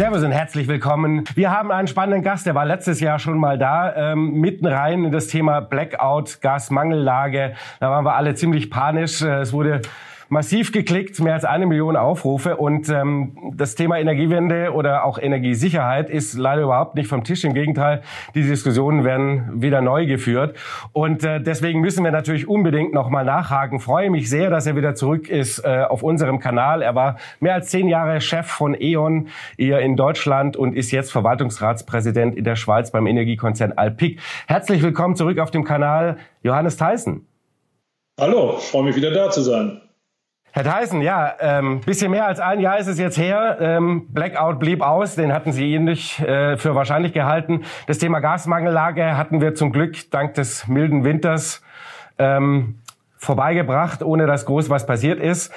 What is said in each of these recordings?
Servus und herzlich willkommen. Wir haben einen spannenden Gast, der war letztes Jahr schon mal da, ähm, mitten rein in das Thema Blackout, Gasmangellage. Da waren wir alle ziemlich panisch. Äh, es wurde massiv geklickt, mehr als eine Million Aufrufe. Und ähm, das Thema Energiewende oder auch Energiesicherheit ist leider überhaupt nicht vom Tisch. Im Gegenteil, die Diskussionen werden wieder neu geführt. Und äh, deswegen müssen wir natürlich unbedingt nochmal nachhaken. Freue mich sehr, dass er wieder zurück ist äh, auf unserem Kanal. Er war mehr als zehn Jahre Chef von E.ON hier in Deutschland und ist jetzt Verwaltungsratspräsident in der Schweiz beim Energiekonzern Alpic. Herzlich willkommen zurück auf dem Kanal Johannes Theissen. Hallo, freue mich wieder da zu sein. Herr Theissen, ja, ähm, bisschen mehr als ein Jahr ist es jetzt her. Ähm, Blackout blieb aus, den hatten Sie ähnlich äh, für wahrscheinlich gehalten. Das Thema Gasmangellage hatten wir zum Glück dank des milden Winters ähm, vorbeigebracht, ohne dass groß was passiert ist.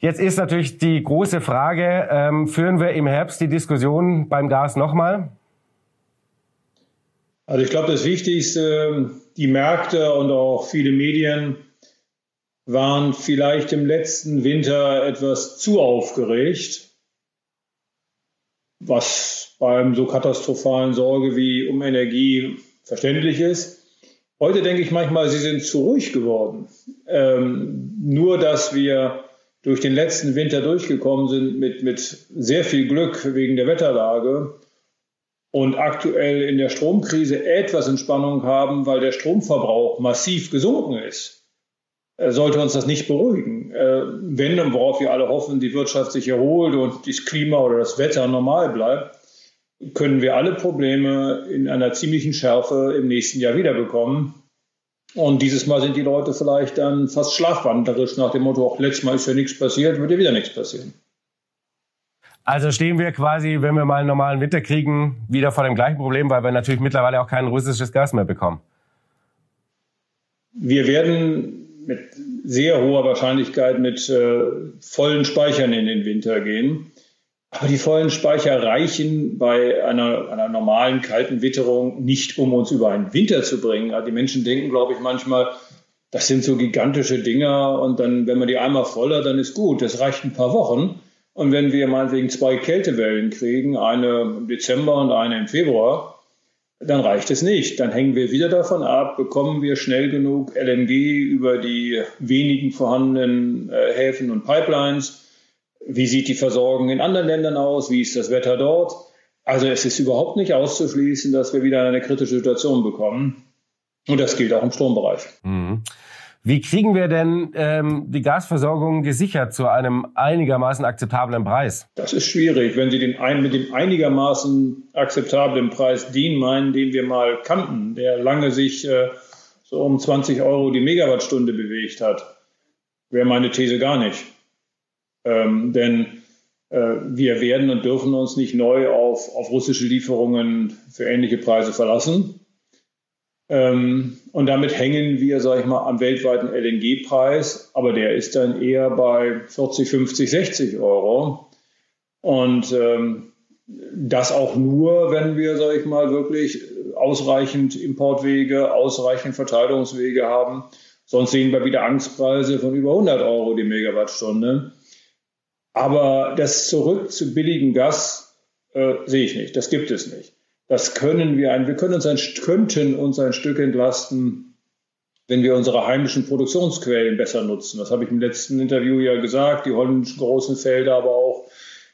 Jetzt ist natürlich die große Frage, ähm, führen wir im Herbst die Diskussion beim Gas nochmal? Also ich glaube, das Wichtigste, die Märkte und auch viele Medien waren vielleicht im letzten Winter etwas zu aufgeregt, was beim so katastrophalen Sorge wie um Energie verständlich ist. Heute denke ich manchmal, sie sind zu ruhig geworden. Ähm, nur, dass wir durch den letzten Winter durchgekommen sind mit, mit sehr viel Glück wegen der Wetterlage und aktuell in der Stromkrise etwas Entspannung haben, weil der Stromverbrauch massiv gesunken ist. Äh, sollte uns das nicht beruhigen. Äh, wenn und worauf wir alle hoffen, die Wirtschaft sich erholt und das Klima oder das Wetter normal bleibt, können wir alle Probleme in einer ziemlichen Schärfe im nächsten Jahr wiederbekommen. Und dieses Mal sind die Leute vielleicht dann fast schlafwandlerisch nach dem Motto, auch letztes Mal ist ja nichts passiert, wird ja wieder nichts passieren. Also stehen wir quasi, wenn wir mal einen normalen Winter kriegen, wieder vor dem gleichen Problem, weil wir natürlich mittlerweile auch kein russisches Gas mehr bekommen. Wir werden mit sehr hoher Wahrscheinlichkeit mit äh, vollen Speichern in den Winter gehen. Aber die vollen Speicher reichen bei einer, einer normalen kalten Witterung nicht, um uns über einen Winter zu bringen. Also die Menschen denken, glaube ich, manchmal, das sind so gigantische Dinger und dann, wenn man die einmal voller, dann ist gut. Das reicht ein paar Wochen. Und wenn wir meinetwegen zwei Kältewellen kriegen, eine im Dezember und eine im Februar, dann reicht es nicht. Dann hängen wir wieder davon ab, bekommen wir schnell genug LNG über die wenigen vorhandenen äh, Häfen und Pipelines. Wie sieht die Versorgung in anderen Ländern aus? Wie ist das Wetter dort? Also es ist überhaupt nicht auszuschließen, dass wir wieder eine kritische Situation bekommen. Und das gilt auch im Strombereich. Mhm. Wie kriegen wir denn ähm, die Gasversorgung gesichert zu einem einigermaßen akzeptablen Preis? Das ist schwierig. Wenn Sie den ein, mit dem einigermaßen akzeptablen Preis den meinen, den wir mal kannten, der lange sich äh, so um 20 Euro die Megawattstunde bewegt hat, wäre meine These gar nicht. Ähm, denn äh, wir werden und dürfen uns nicht neu auf, auf russische Lieferungen für ähnliche Preise verlassen. Ähm, und damit hängen wir, sage ich mal, am weltweiten LNG-Preis, aber der ist dann eher bei 40, 50, 60 Euro. Und ähm, das auch nur, wenn wir, sage ich mal, wirklich ausreichend Importwege, ausreichend Verteilungswege haben. Sonst sehen wir wieder Angstpreise von über 100 Euro die Megawattstunde. Aber das zurück zu billigen Gas äh, sehe ich nicht. Das gibt es nicht. Das können wir, ein, wir können uns ein, könnten uns ein Stück entlasten, wenn wir unsere heimischen Produktionsquellen besser nutzen. Das habe ich im letzten Interview ja gesagt, die holländischen großen Felder, aber auch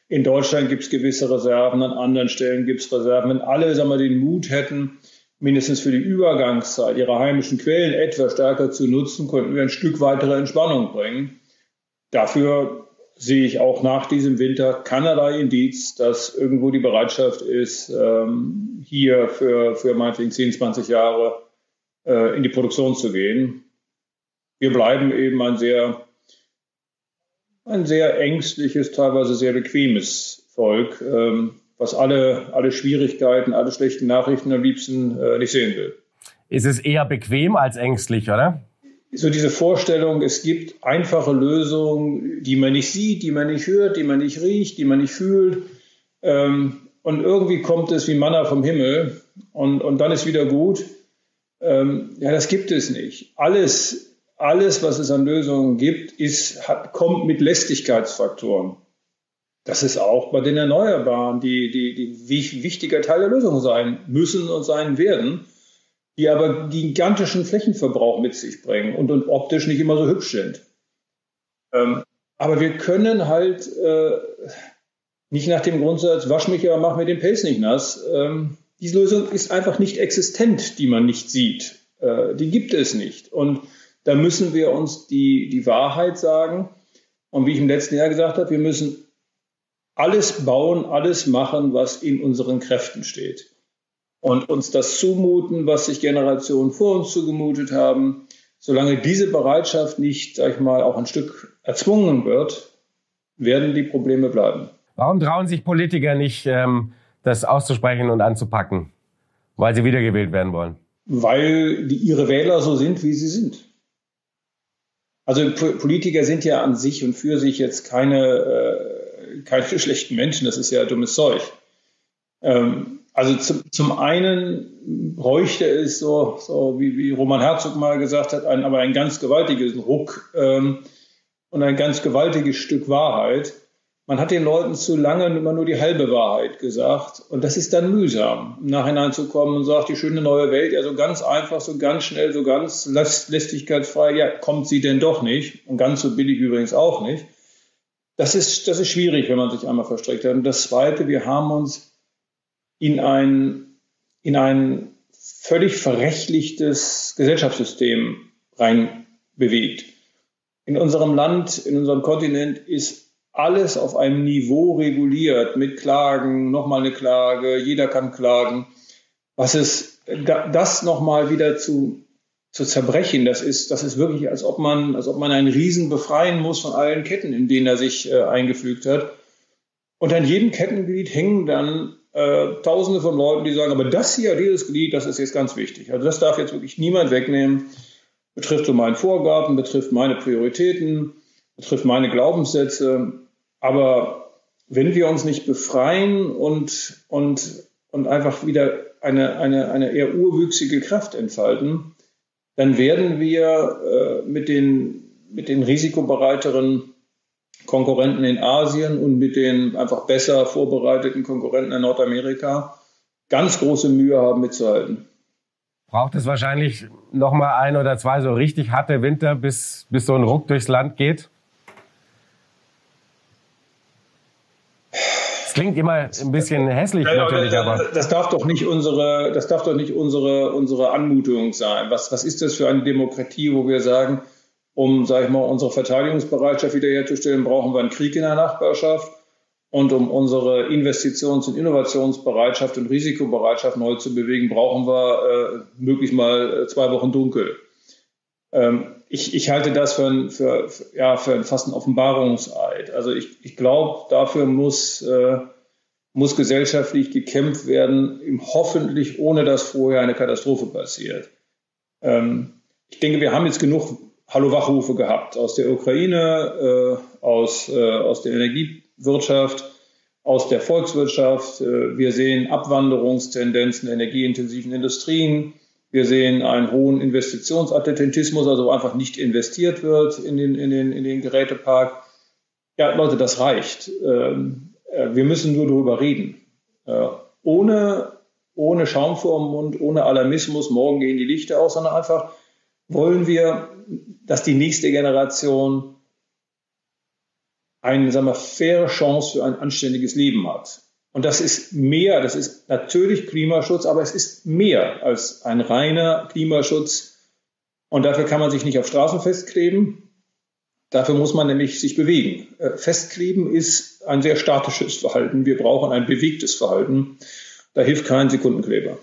in Deutschland gibt es gewisse Reserven, an anderen Stellen gibt es Reserven. Wenn alle sagen wir, den Mut hätten, mindestens für die Übergangszeit ihre heimischen Quellen etwas stärker zu nutzen, könnten wir ein Stück weitere Entspannung bringen. Dafür sehe ich auch nach diesem Winter keinerlei Indiz, dass irgendwo die Bereitschaft ist, ähm, hier für, für meinetwegen 10, 20 Jahre äh, in die Produktion zu gehen. Wir bleiben eben ein sehr, ein sehr ängstliches, teilweise sehr bequemes Volk, ähm, was alle, alle Schwierigkeiten, alle schlechten Nachrichten am liebsten äh, nicht sehen will. Ist es eher bequem als ängstlich, oder? So diese Vorstellung, es gibt einfache Lösungen, die man nicht sieht, die man nicht hört, die man nicht riecht, die man nicht fühlt. Ähm, und irgendwie kommt es wie Manna vom Himmel und, und dann ist wieder gut. Ähm, ja, das gibt es nicht. Alles, alles, was es an Lösungen gibt, ist, hat, kommt mit Lästigkeitsfaktoren. dass es auch bei den Erneuerbaren die, die, die wichtiger Teil der Lösung sein müssen und sein werden, die aber gigantischen Flächenverbrauch mit sich bringen und, und optisch nicht immer so hübsch sind. Ähm, aber wir können halt äh, nicht nach dem Grundsatz, wasch mich, aber mach mir den Pelz nicht nass. Ähm, diese Lösung ist einfach nicht existent, die man nicht sieht. Äh, die gibt es nicht. Und da müssen wir uns die, die Wahrheit sagen. Und wie ich im letzten Jahr gesagt habe, wir müssen alles bauen, alles machen, was in unseren Kräften steht. Und uns das zumuten, was sich Generationen vor uns zugemutet haben. Solange diese Bereitschaft nicht, sag ich mal, auch ein Stück erzwungen wird, werden die Probleme bleiben. Warum trauen sich Politiker nicht, ähm, das auszusprechen und anzupacken? Weil sie wiedergewählt werden wollen? Weil die, ihre Wähler so sind, wie sie sind. Also Politiker sind ja an sich und für sich jetzt keine, äh, keine schlechten Menschen, das ist ja dummes Zeug. Ähm, also zum, zum einen bräuchte es so, so wie, wie Roman Herzog mal gesagt hat, ein, aber ein ganz gewaltiges Ruck ähm, und ein ganz gewaltiges Stück Wahrheit. Man hat den Leuten zu lange immer nur die halbe Wahrheit gesagt. Und das ist dann mühsam, im Nachhinein zu kommen und sagt, die schöne neue Welt, ja, so ganz einfach, so ganz schnell, so ganz lästigkeitsfrei, ja, kommt sie denn doch nicht. Und ganz so billig übrigens auch nicht. Das ist, das ist schwierig, wenn man sich einmal verstrickt hat. Und das Zweite, wir haben uns in ein, in ein völlig verrechtlichtes Gesellschaftssystem reinbewegt. In unserem Land, in unserem Kontinent ist alles auf einem Niveau reguliert mit Klagen, nochmal eine Klage, jeder kann klagen. Was ist das nochmal wieder zu, zu zerbrechen, das ist, das ist wirklich, als ob man, als ob man einen Riesen befreien muss von allen Ketten, in denen er sich äh, eingefügt hat. Und an jedem Kettenglied hängen dann äh, Tausende von Leuten, die sagen, aber das hier, dieses Glied, das ist jetzt ganz wichtig. Also das darf jetzt wirklich niemand wegnehmen. Betrifft so meinen Vorgarten, betrifft meine Prioritäten, betrifft meine Glaubenssätze. Aber wenn wir uns nicht befreien und, und, und einfach wieder eine, eine, eine eher urwüchsige Kraft entfalten, dann werden wir äh, mit, den, mit den risikobereiteren Konkurrenten in Asien und mit den einfach besser vorbereiteten Konkurrenten in Nordamerika ganz große Mühe haben mitzuhalten. Braucht es wahrscheinlich noch mal ein oder zwei so richtig harte Winter, bis, bis so ein Ruck durchs Land geht? Das klingt immer ein bisschen hässlich ja, natürlich, aber das darf doch nicht unsere, das darf doch nicht unsere, unsere Anmutung sein. Was, was ist das für eine Demokratie, wo wir sagen, um, sage ich mal, unsere Verteidigungsbereitschaft wiederherzustellen, brauchen wir einen Krieg in der Nachbarschaft. Und um unsere Investitions- und Innovationsbereitschaft und Risikobereitschaft neu zu bewegen, brauchen wir äh, möglichst mal äh, zwei Wochen dunkel. Ähm, ich, ich halte das für, ein, für, für, ja, für fast ein Offenbarungseid. Also ich, ich glaube, dafür muss, äh, muss gesellschaftlich gekämpft werden, hoffentlich ohne dass vorher eine Katastrophe passiert. Ähm, ich denke, wir haben jetzt genug Hallo-Wachrufe gehabt aus der Ukraine, äh, aus, äh, aus der Energiewirtschaft, aus der Volkswirtschaft. Äh, wir sehen Abwanderungstendenzen in energieintensiven Industrien. Wir sehen einen hohen Investitionsattentismus, also einfach nicht investiert wird in den, in den, in den Gerätepark. Ja, Leute, das reicht. Ähm, äh, wir müssen nur darüber reden. Äh, ohne, ohne Schaum vor dem Mund, ohne Alarmismus, morgen gehen die Lichter aus, sondern einfach wollen wir, dass die nächste Generation eine sagen wir, faire Chance für ein anständiges Leben hat. Und das ist mehr, das ist natürlich Klimaschutz, aber es ist mehr als ein reiner Klimaschutz. Und dafür kann man sich nicht auf Straßen festkleben. Dafür muss man nämlich sich bewegen. Äh, festkleben ist ein sehr statisches Verhalten. Wir brauchen ein bewegtes Verhalten. Da hilft kein Sekundenkleber.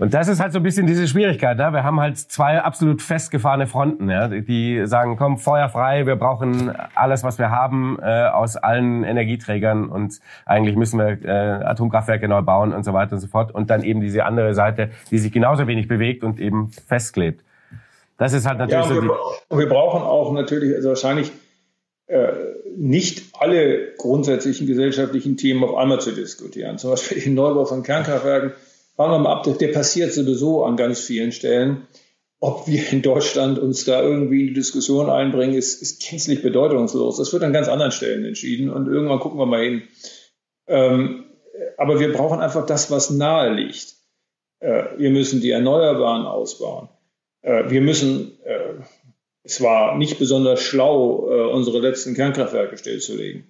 Und das ist halt so ein bisschen diese Schwierigkeit. Ne? Wir haben halt zwei absolut festgefahrene Fronten, ja? die sagen, komm, Feuer frei, wir brauchen alles, was wir haben äh, aus allen Energieträgern und eigentlich müssen wir äh, Atomkraftwerke neu bauen und so weiter und so fort. Und dann eben diese andere Seite, die sich genauso wenig bewegt und eben festklebt. Das ist halt natürlich ja, und so. Wir, und wir brauchen auch natürlich, also wahrscheinlich äh, nicht alle grundsätzlichen gesellschaftlichen Themen auf einmal zu diskutieren. Zum Beispiel den Neubau von Kernkraftwerken Fangen wir mal ab, der passiert sowieso an ganz vielen Stellen. ob wir in Deutschland uns da irgendwie in die Diskussion einbringen, ist, ist gänzlich bedeutungslos. Das wird an ganz anderen Stellen entschieden und irgendwann gucken wir mal hin. Ähm, aber wir brauchen einfach das, was nahe liegt. Äh, wir müssen die Erneuerbaren ausbauen. Äh, wir müssen, äh, es war nicht besonders schlau, äh, unsere letzten Kernkraftwerke stillzulegen.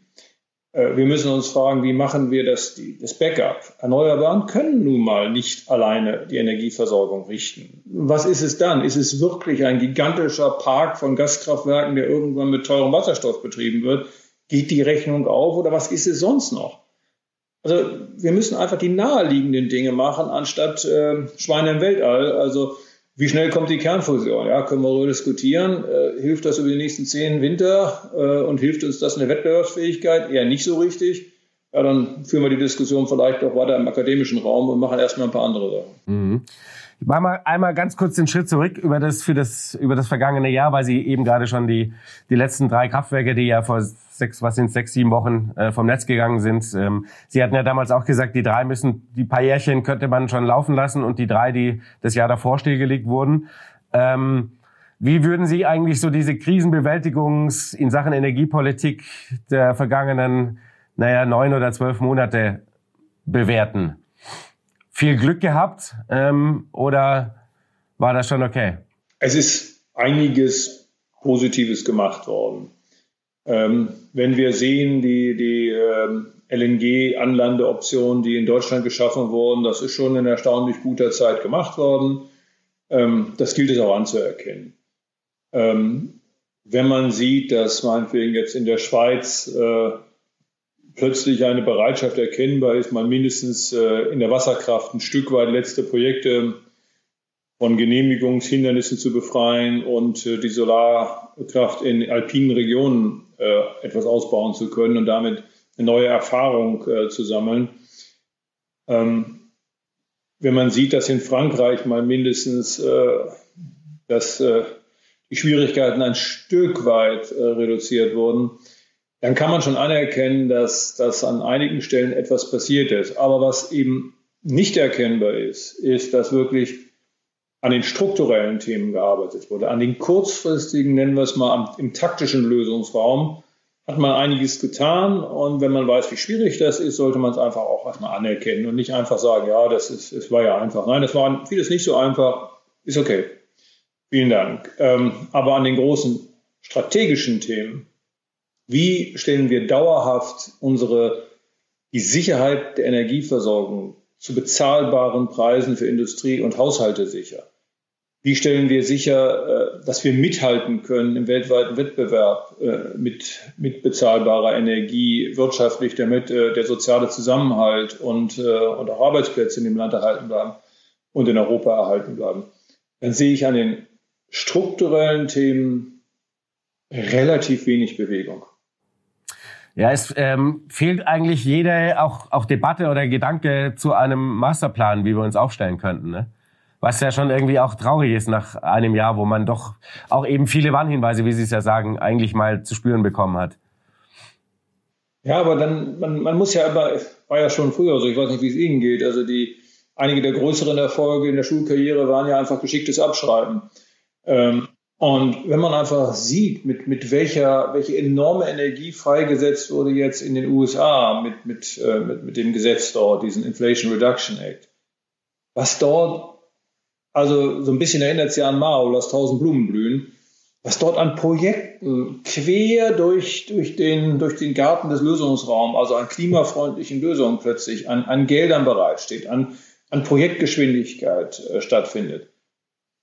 Äh, wir müssen uns fragen, wie machen wir das, das Backup? Erneuerbaren können nun mal nicht alleine die Energieversorgung richten. Was ist es dann? Ist es wirklich ein gigantischer Park von Gaskraftwerken, der irgendwann mit teurem Wasserstoff betrieben wird? Geht die Rechnung auf oder was ist es sonst noch? Also wir müssen einfach die naheliegenden Dinge machen, anstatt äh, Schweine im Weltall. Also wie schnell kommt die Kernfusion? Ja, können wir darüber diskutieren. Äh, hilft das über die nächsten zehn Winter äh, und hilft uns das in der Wettbewerbsfähigkeit? Eher nicht so richtig. Ja, dann führen wir die Diskussion vielleicht auch weiter im akademischen Raum und machen erstmal ein paar andere Sachen. Mhm. Ich mache mal einmal ganz kurz den Schritt zurück über das, für das, über das vergangene Jahr, weil Sie eben gerade schon die, die letzten drei Kraftwerke, die ja vor sechs, was sind sechs, sieben Wochen äh, vom Netz gegangen sind. Ähm, Sie hatten ja damals auch gesagt, die drei müssen, die paar Jährchen könnte man schon laufen lassen und die drei, die das Jahr davor stillgelegt wurden. Ähm, wie würden Sie eigentlich so diese Krisenbewältigungs in Sachen Energiepolitik der vergangenen, naja, neun oder zwölf Monate bewerten? Viel Glück gehabt ähm, oder war das schon okay? Es ist einiges Positives gemacht worden. Ähm, wenn wir sehen, die, die ähm, LNG-Anlandeoptionen, die in Deutschland geschaffen wurden, das ist schon in erstaunlich guter Zeit gemacht worden. Ähm, das gilt es auch anzuerkennen. Ähm, wenn man sieht, dass meinetwegen jetzt in der Schweiz äh, plötzlich eine Bereitschaft erkennbar ist, mal mindestens äh, in der Wasserkraft ein Stück weit letzte Projekte von Genehmigungshindernissen zu befreien und äh, die Solarkraft in alpinen Regionen äh, etwas ausbauen zu können und damit eine neue Erfahrung zu sammeln. Ähm, wenn man sieht, dass in Frankreich mal mindestens dass, die Schwierigkeiten ein Stück weit reduziert wurden, dann kann man schon anerkennen, dass, dass an einigen Stellen etwas passiert ist. Aber was eben nicht erkennbar ist, ist, dass wirklich an den strukturellen Themen gearbeitet wurde. An den kurzfristigen, nennen wir es mal, im taktischen Lösungsraum hat man einiges getan. Und wenn man weiß, wie schwierig das ist, sollte man es einfach auch erstmal anerkennen und nicht einfach sagen, ja, das ist, es war ja einfach. Nein, es war vieles nicht so einfach. Ist okay. Vielen Dank. Ähm, aber an den großen strategischen Themen, wie stellen wir dauerhaft unsere, die Sicherheit der Energieversorgung zu bezahlbaren Preisen für Industrie und Haushalte sicher? Wie stellen wir sicher, äh, dass wir mithalten können im weltweiten Wettbewerb äh, mit, mit bezahlbarer Energie, wirtschaftlich, damit äh, der soziale Zusammenhalt und, und auch Arbeitsplätze in dem Land erhalten bleiben und in Europa erhalten bleiben? Dann sehe ich an den strukturellen Themen relativ wenig Bewegung. Ja, es ähm, fehlt eigentlich jede auch, auch Debatte oder Gedanke zu einem Masterplan, wie wir uns aufstellen könnten. Ne? Was ja schon irgendwie auch traurig ist nach einem Jahr, wo man doch auch eben viele Warnhinweise, wie Sie es ja sagen, eigentlich mal zu spüren bekommen hat. Ja, aber dann, man, man muss ja immer, war ja schon früher so, ich weiß nicht, wie es Ihnen geht, also die, einige der größeren Erfolge in der Schulkarriere waren ja einfach geschicktes Abschreiben. Ähm, und wenn man einfach sieht, mit, mit welcher, welche enorme Energie freigesetzt wurde jetzt in den USA mit, mit, äh, mit, mit dem Gesetz dort, diesen Inflation Reduction Act, was dort also so ein bisschen erinnert es ja an Mao, lass tausend Blumen blühen, was dort an Projekten quer durch, durch, den, durch den Garten des Lösungsraums, also an klimafreundlichen Lösungen plötzlich, an, an Geldern bereitsteht, an, an Projektgeschwindigkeit äh, stattfindet.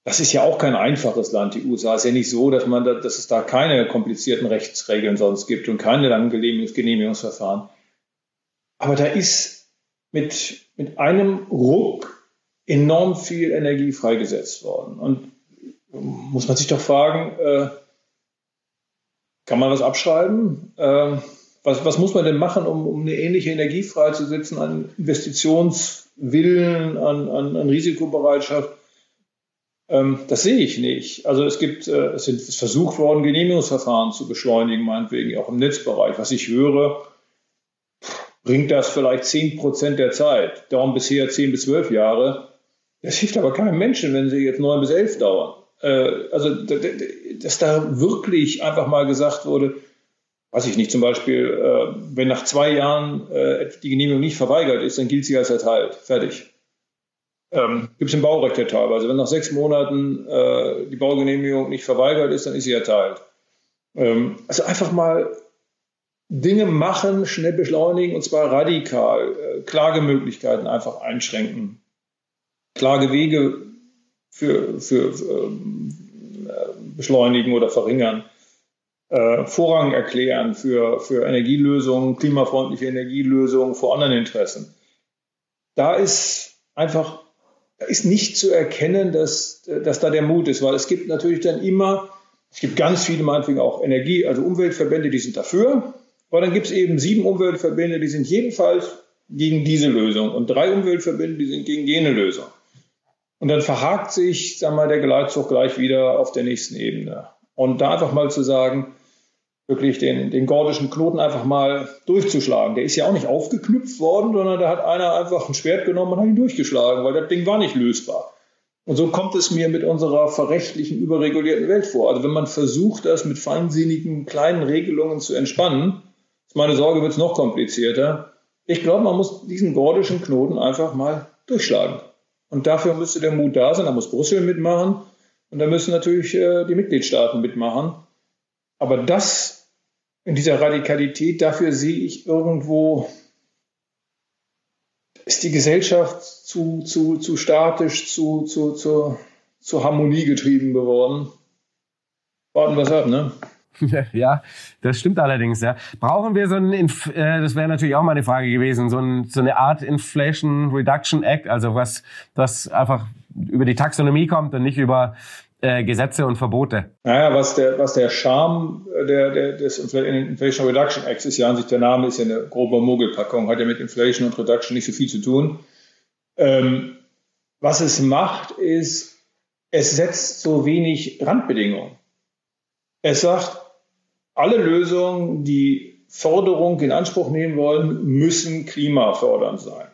Das ist ja auch kein einfaches Land. Die USA ist ja nicht so, dass, man da, dass es da keine komplizierten Rechtsregeln sonst gibt und keine langen Genehmigungsverfahren. Aber da ist mit, mit einem Ruck enorm viel Energie freigesetzt worden. Und muss man sich doch fragen, äh, kann man was abschreiben? Äh, was, was, muss man denn machen, um, um, eine ähnliche Energie freizusetzen an Investitionswillen, an, an, an Risikobereitschaft? Ähm, das sehe ich nicht. Also es gibt, äh, es sind ist versucht worden, Genehmigungsverfahren zu beschleunigen, meinetwegen auch im Netzbereich. Was ich höre, bringt das vielleicht 10 Prozent der Zeit. Dauern bisher 10 bis 12 Jahre. Das hilft aber keinem Menschen, wenn sie jetzt neun bis elf dauern. Äh, also, dass da wirklich einfach mal gesagt wurde, weiß ich nicht, zum Beispiel, äh, wenn nach zwei Jahren die Genehmigung nicht verweigert ist, dann gilt sie als erteilt. Fertig. Ähm, Gibt es im Baurecht ja teilweise. Wenn nach sechs Monaten äh, die Baugenehmigung nicht verweigert ist, dann ist sie erteilt. Ähm, also einfach mal Dinge machen, schnell beschleunigen und zwar radikal. Äh, Klagemöglichkeiten einfach einschränken. Klagewege für, für, für ähm, äh, beschleunigen oder verringern. Äh, Vorrang erklären für, für Energielösungen, klimafreundliche Energielösungen vor anderen Interessen. Da ist einfach ist nicht zu erkennen, dass, dass da der Mut ist, weil es gibt natürlich dann immer, es gibt ganz viele, meinetwegen auch Energie, also Umweltverbände, die sind dafür, aber dann gibt es eben sieben Umweltverbände, die sind jedenfalls gegen diese Lösung und drei Umweltverbände, die sind gegen jene Lösung. Und dann verhakt sich, wir mal, der Geleitzug gleich wieder auf der nächsten Ebene. Und da einfach mal zu sagen, wirklich den, den gordischen Knoten einfach mal durchzuschlagen. Der ist ja auch nicht aufgeknüpft worden, sondern da hat einer einfach ein Schwert genommen und hat ihn durchgeschlagen, weil das Ding war nicht lösbar. Und so kommt es mir mit unserer verrechtlichen, überregulierten Welt vor. Also wenn man versucht, das mit feinsinnigen kleinen Regelungen zu entspannen, ist meine Sorge, wird es noch komplizierter. Ich glaube, man muss diesen gordischen Knoten einfach mal durchschlagen. Und dafür müsste der Mut da sein, da muss Brüssel mitmachen und da müssen natürlich äh, die Mitgliedstaaten mitmachen. Aber das in dieser Radikalität, dafür sehe ich irgendwo, ist die Gesellschaft zu, zu, zu statisch, zu, zu, zu, zu Harmonie getrieben geworden. Warten wir es ab, ne? Ja, das stimmt allerdings, ja. Brauchen wir so ein, Inf äh, das wäre natürlich auch mal eine Frage gewesen, so, ein, so eine Art Inflation Reduction Act, also was, das einfach über die Taxonomie kommt und nicht über äh, Gesetze und Verbote. Naja, was der, was der Charme der, der, des Inflation Reduction Acts ist, ja an sich der Name ist ja eine grobe Mogelpackung, hat ja mit Inflation und Reduction nicht so viel zu tun. Ähm, was es macht, ist, es setzt so wenig Randbedingungen. Es sagt, alle Lösungen, die Förderung in Anspruch nehmen wollen, müssen klimafördernd sein.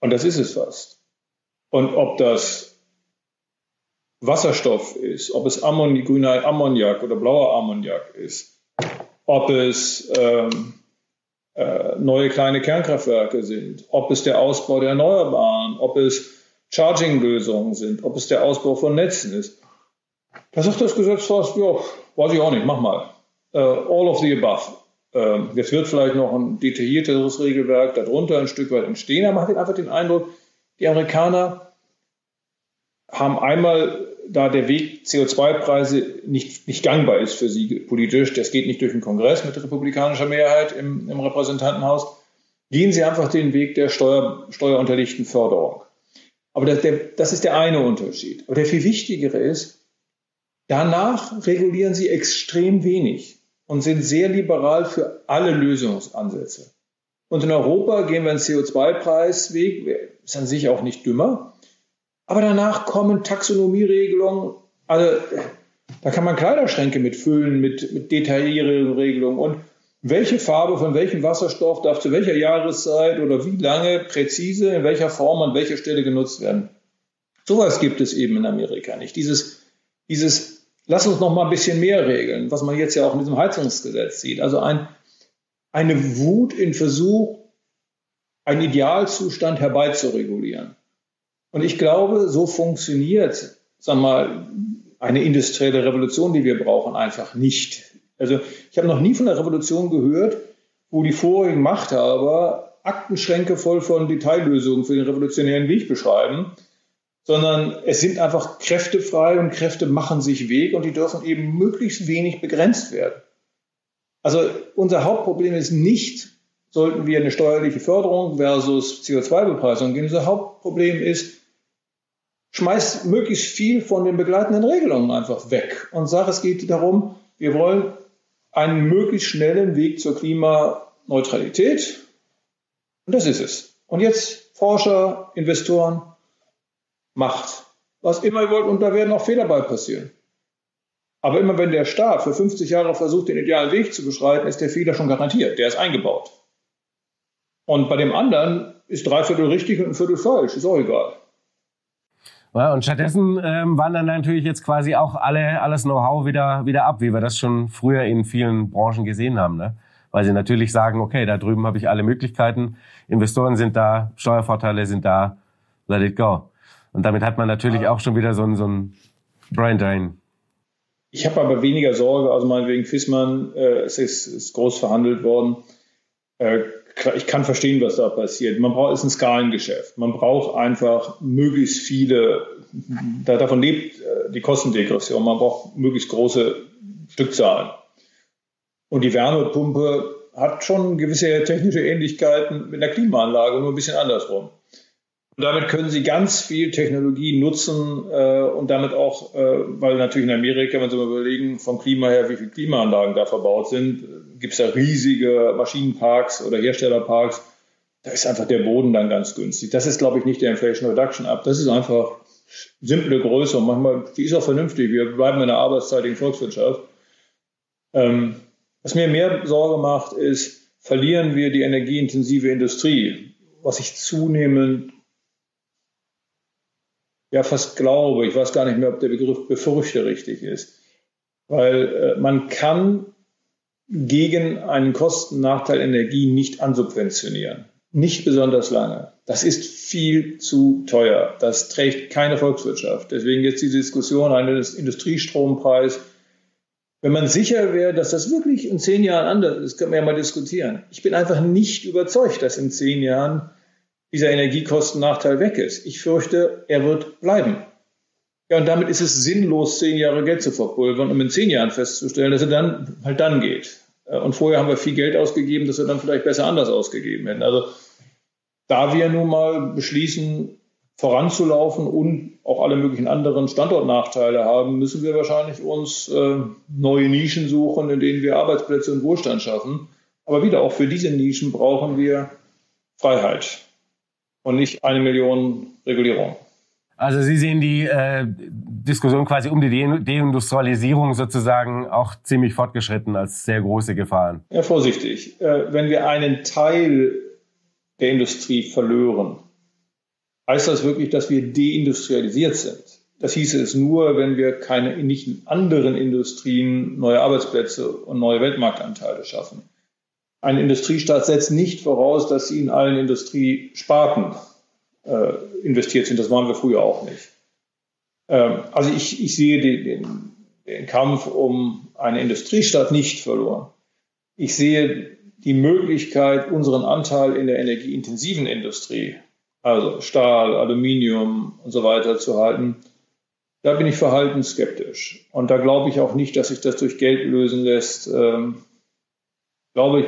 Und das ist es fast. Und ob das Wasserstoff ist, ob es Ammoni grüner Ammoniak oder blauer Ammoniak ist, ob es ähm, äh, neue kleine Kernkraftwerke sind, ob es der Ausbau der Erneuerbaren, ob es Charging-Lösungen sind, ob es der Ausbau von Netzen ist. Da sagt das Gesetz fast, ja, weiß ich auch nicht, mach mal. Uh, all of the above. Uh, jetzt wird vielleicht noch ein detaillierteres Regelwerk darunter ein Stück weit entstehen, aber man hat einfach den Eindruck, die Amerikaner haben einmal, da der Weg CO2-Preise nicht, nicht gangbar ist für sie politisch, das geht nicht durch den Kongress mit republikanischer Mehrheit im, im Repräsentantenhaus, gehen sie einfach den Weg der Steuer, steuerunterlegten Förderung. Aber das, der, das ist der eine Unterschied. Aber der viel wichtigere ist, danach regulieren sie extrem wenig und sind sehr liberal für alle Lösungsansätze. Und in Europa gehen wir einen CO2-Preisweg, ist an sich auch nicht dümmer. Aber danach kommen Taxonomieregelungen, also da kann man Kleiderschränke mitfüllen mit, mit detaillierten Regelungen. Und welche Farbe von welchem Wasserstoff darf zu welcher Jahreszeit oder wie lange präzise in welcher Form an welcher Stelle genutzt werden. Sowas gibt es eben in Amerika nicht. Dieses, dieses, lass uns noch mal ein bisschen mehr regeln, was man jetzt ja auch in diesem Heizungsgesetz sieht. Also ein, eine Wut in Versuch, einen Idealzustand herbeizuregulieren. Und ich glaube, so funktioniert, wir mal, eine industrielle Revolution, die wir brauchen, einfach nicht. Also ich habe noch nie von einer Revolution gehört, wo die vorigen Machthaber Aktenschränke voll von Detaillösungen für den revolutionären Weg beschreiben, sondern es sind einfach Kräfte frei und Kräfte machen sich Weg und die dürfen eben möglichst wenig begrenzt werden. Also unser Hauptproblem ist nicht, sollten wir eine steuerliche Förderung versus CO2-Bepreisung gehen. Unser Hauptproblem ist, schmeißt möglichst viel von den begleitenden Regelungen einfach weg und sag, es geht darum, wir wollen einen möglichst schnellen Weg zur Klimaneutralität. Und das ist es. Und jetzt Forscher, Investoren, Macht. Was immer ihr wollt, und da werden auch Fehler bei passieren. Aber immer wenn der Staat für 50 Jahre versucht, den idealen Weg zu beschreiten, ist der Fehler schon garantiert. Der ist eingebaut. Und bei dem anderen ist drei Viertel richtig und ein Viertel falsch. Ist auch egal. Ja, und stattdessen ähm, wandern natürlich jetzt quasi auch alle alles Know-how wieder wieder ab, wie wir das schon früher in vielen Branchen gesehen haben, ne? Weil sie natürlich sagen, okay, da drüben habe ich alle Möglichkeiten, Investoren sind da, Steuervorteile sind da, let it go. Und damit hat man natürlich auch schon wieder so ein so ein Brain Drain. Ich habe aber weniger Sorge, also meinetwegen Fissmann, äh, es ist, ist groß verhandelt worden. Äh, ich kann verstehen, was da passiert. Man braucht, ist ein Skalengeschäft. Man braucht einfach möglichst viele, da, davon lebt äh, die Kostendegression. Man braucht möglichst große Stückzahlen. Und die Wärmepumpe hat schon gewisse technische Ähnlichkeiten mit einer Klimaanlage, nur ein bisschen andersrum. Und damit können Sie ganz viel Technologie nutzen äh, und damit auch, äh, weil natürlich in Amerika, wenn Sie mal überlegen, vom Klima her, wie viele Klimaanlagen da verbaut sind, gibt es da riesige Maschinenparks oder Herstellerparks. Da ist einfach der Boden dann ganz günstig. Das ist, glaube ich, nicht der Inflation Reduction Act. Das ist einfach simple Größe und manchmal, die ist auch vernünftig. Wir bleiben in der arbeitszeitigen Volkswirtschaft. Ähm, was mir mehr Sorge macht, ist, verlieren wir die energieintensive Industrie, was ich zunehmend ja fast glaube, ich weiß gar nicht mehr, ob der Begriff befürchte richtig ist, weil äh, man kann gegen einen Kostennachteil Energie nicht ansubventionieren. Nicht besonders lange. Das ist viel zu teuer. Das trägt keine Volkswirtschaft. Deswegen jetzt die Diskussion eines Industriestrompreis. Wenn man sicher wäre, dass das wirklich in zehn Jahren anders ist, können wir ja mal diskutieren. Ich bin einfach nicht überzeugt, dass in zehn Jahren dieser Energiekostennachteil weg ist. Ich fürchte, er wird bleiben. Ja, und damit ist es sinnlos, zehn Jahre Geld zu verpulvern, um in zehn Jahren festzustellen, dass er dann halt dann geht. Äh, und vorher haben wir viel Geld ausgegeben, dass wir dann vielleicht besser anders ausgegeben hätten. Also da wir nun mal beschließen, voranzulaufen und auch alle möglichen anderen Standortnachteile haben, müssen wir wahrscheinlich uns äh, neue Nischen suchen, in denen wir Arbeitsplätze und Wohlstand schaffen. Aber wieder, auch für diese Nischen brauchen wir Freiheit und nicht eine Million Regulierung. Also Sie sehen die äh, Diskussion quasi um die Deindustrialisierung sozusagen auch ziemlich fortgeschritten als sehr große Gefahren. Ja, vorsichtig. Äh, wenn wir einen Teil der Industrie verlören, heißt das wirklich, dass wir deindustrialisiert sind. Das hieße es nur, wenn wir keine, nicht in anderen Industrien neue Arbeitsplätze und neue Weltmarktanteile schaffen. Ein Industriestaat setzt nicht voraus, dass sie in allen Industriesparten äh, investiert sind. Das waren wir früher auch nicht. Ähm, also ich, ich sehe den, den, den Kampf um eine Industriestadt nicht verloren. Ich sehe die Möglichkeit, unseren Anteil in der energieintensiven Industrie, also Stahl, Aluminium und so weiter zu halten. Da bin ich verhalten skeptisch. Und da glaube ich auch nicht, dass sich das durch Geld lösen lässt. Ähm, glaube ich,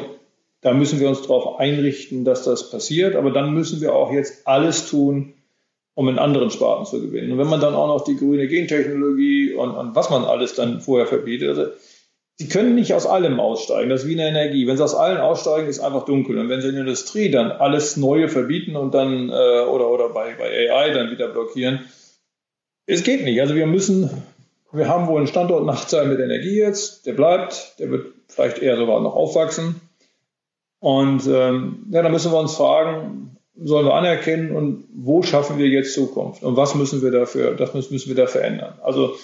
da müssen wir uns darauf einrichten, dass das passiert. Aber dann müssen wir auch jetzt alles tun, um in anderen Sparten zu gewinnen. Und wenn man dann auch noch die grüne Gentechnologie und, und was man alles dann vorher verbietet, also Sie können nicht aus allem aussteigen. Das ist wie eine Energie. Wenn Sie aus allen aussteigen, ist einfach dunkel. Und wenn Sie in der Industrie dann alles Neue verbieten und dann äh, oder oder bei, bei AI dann wieder blockieren, es geht nicht. Also wir müssen, wir haben wohl einen Standortnachteil mit Energie jetzt. Der bleibt, der wird vielleicht eher sogar noch aufwachsen. Und ähm, ja, da müssen wir uns fragen, sollen wir anerkennen und wo schaffen wir jetzt Zukunft und was müssen wir dafür, das müssen wir da verändern. Also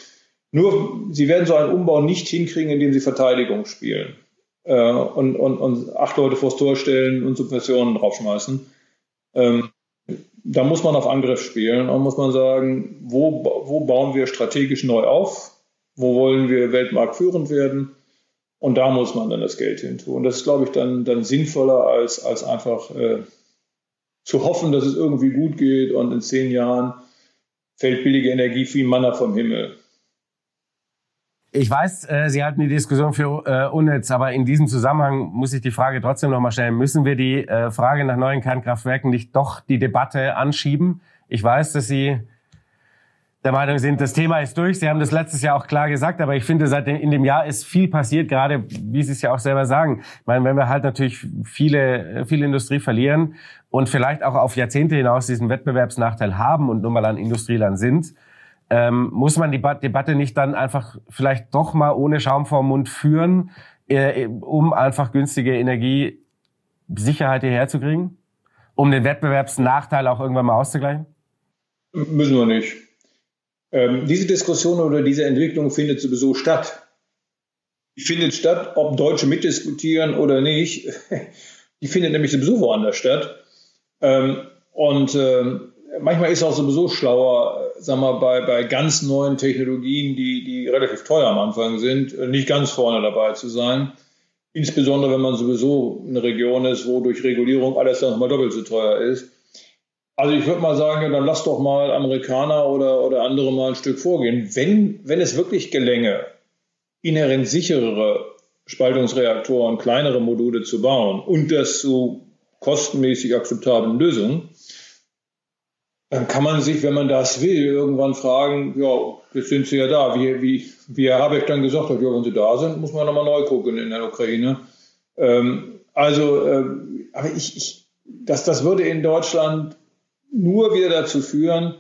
nur, sie werden so einen Umbau nicht hinkriegen, indem sie Verteidigung spielen äh, und, und, und acht Leute vors Tor stellen und Subventionen draufschmeißen. Ähm, da muss man auf Angriff spielen und muss man sagen, wo, wo bauen wir strategisch neu auf? Wo wollen wir weltmarktführend werden? Und da muss man dann das Geld hin tun. Das ist, glaube ich, dann, dann sinnvoller, als, als einfach äh, zu hoffen, dass es irgendwie gut geht und in zehn Jahren fällt billige Energie wie Manna vom Himmel. Ich weiß, äh, Sie halten die Diskussion für äh, unnütz, aber in diesem Zusammenhang muss ich die Frage trotzdem nochmal stellen. Müssen wir die äh, Frage nach neuen Kernkraftwerken nicht doch die Debatte anschieben? Ich weiß, dass Sie der Meinung sind, das Thema ist durch. Sie haben das letztes Jahr auch klar gesagt, aber ich finde, seit in dem Jahr ist viel passiert, gerade wie Sie es ja auch selber sagen. Ich meine, wenn wir halt natürlich viele, viel Industrie verlieren und vielleicht auch auf Jahrzehnte hinaus diesen Wettbewerbsnachteil haben und nun mal ein Industrieland sind, ähm, muss man die Debatte nicht dann einfach vielleicht doch mal ohne Schaum vorm Mund führen, äh, um einfach günstige Energiesicherheit hierher zu kriegen? Um den Wettbewerbsnachteil auch irgendwann mal auszugleichen? Müssen wir nicht. Ähm, diese Diskussion oder diese Entwicklung findet sowieso statt. Die findet statt, ob Deutsche mitdiskutieren oder nicht. Die findet nämlich sowieso woanders statt. Ähm, und ähm, manchmal ist es auch sowieso schlauer, sag mal, bei, bei ganz neuen Technologien, die, die relativ teuer am Anfang sind, nicht ganz vorne dabei zu sein. Insbesondere, wenn man sowieso in einer Region ist, wo durch Regulierung alles nochmal doppelt so teuer ist. Also ich würde mal sagen, dann lass doch mal Amerikaner oder, oder andere mal ein Stück vorgehen. Wenn, wenn es wirklich gelänge, inhärent sicherere Spaltungsreaktoren, kleinere Module zu bauen und das zu kostenmäßig akzeptablen Lösungen, dann kann man sich, wenn man das will, irgendwann fragen, ja, jetzt sind sie ja da. Wie, wie, wie Herr Habeck dann gesagt hat, ja, wenn sie da sind, muss man nochmal neu gucken in der Ukraine. Ähm, also, äh, aber ich, ich, das, das würde in Deutschland nur wieder dazu führen,